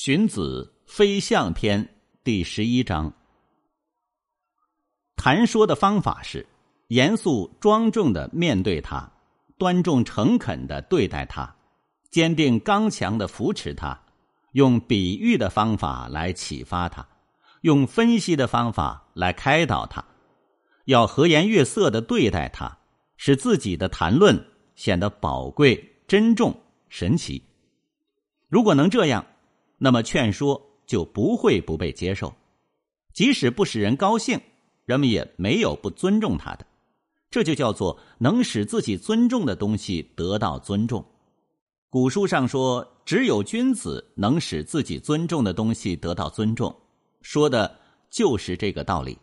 荀子《非相篇》第十一章，谈说的方法是：严肃庄重的面对他，端重诚恳的对待他，坚定刚强的扶持他，用比喻的方法来启发他，用分析的方法来开导他，要和颜悦色的对待他，使自己的谈论显得宝贵、珍重、神奇。如果能这样。那么劝说就不会不被接受，即使不使人高兴，人们也没有不尊重他的。这就叫做能使自己尊重的东西得到尊重。古书上说，只有君子能使自己尊重的东西得到尊重，说的就是这个道理。